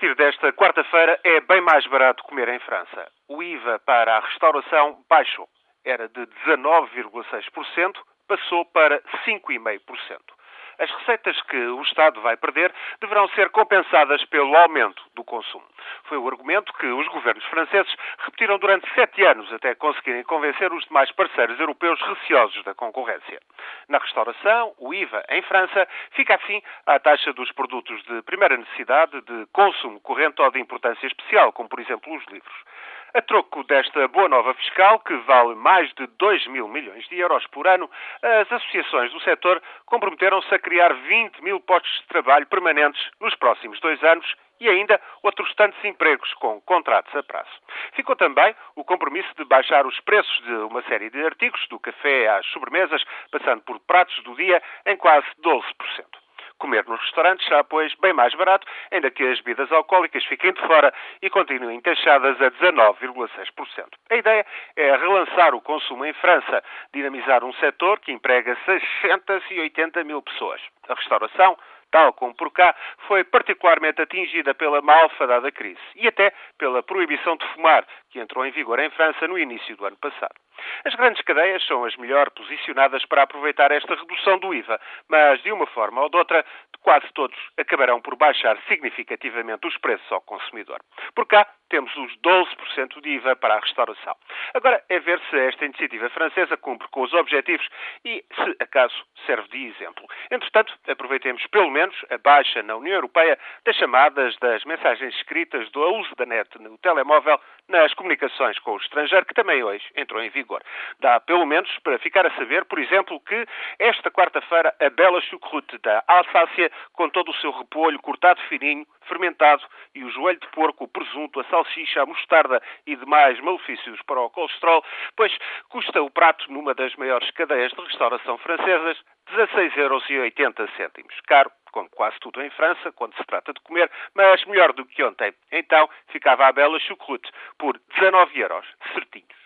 partir desta quarta-feira é bem mais barato comer em França. O IVA para a restauração baixou. Era de 19,6%, passou para 5,5%. As receitas que o Estado vai perder deverão ser compensadas pelo aumento do consumo. Foi o argumento que os governos franceses repetiram durante sete anos até conseguirem convencer os demais parceiros europeus receosos da concorrência. Na restauração, o IVA em França fica assim à taxa dos produtos de primeira necessidade, de consumo corrente ou de importância especial, como por exemplo os livros. A troco desta boa nova fiscal, que vale mais de 2 mil milhões de euros por ano, as associações do setor comprometeram-se a criar 20 mil postos de trabalho permanentes nos próximos dois anos e ainda outros tantos empregos com contratos a prazo. Ficou também o compromisso de baixar os preços de uma série de artigos, do café às sobremesas, passando por pratos do dia, em quase 12%. Comer nos restaurantes será, pois, bem mais barato, ainda que as bebidas alcoólicas fiquem de fora e continuem taxadas a 19,6%. A ideia é relançar o consumo em França, dinamizar um setor que emprega 680 mil pessoas. A restauração, tal como por cá, foi particularmente atingida pela malfadada crise e até pela proibição de fumar, que entrou em vigor em França no início do ano passado. As grandes cadeias são as melhor posicionadas para aproveitar esta redução do IVA, mas de uma forma ou de outra, quase todos acabarão por baixar significativamente os preços ao consumidor. Por cá, temos os 12% de IVA para a restauração. Agora é ver se esta iniciativa francesa cumpre com os objetivos e, se acaso, serve de exemplo. Entretanto, aproveitemos pelo menos a baixa na União Europeia das chamadas, das mensagens escritas, do uso da net no telemóvel nas comunicações com o estrangeiro, que também hoje entrou em vigor. Dá pelo menos para ficar a saber, por exemplo, que esta quarta-feira a bela chucrute da Alsácia, com todo o seu repolho cortado fininho, fermentado e o joelho de porco, o presunto, a salsicha, a mostarda e demais malefícios para o colesterol, pois custa o prato numa das maiores cadeias de restauração francesas 16,80 euros. Caro, como quase tudo em França, quando se trata de comer, mas melhor do que ontem. Então ficava a bela chucrute por 19 euros, certinhos.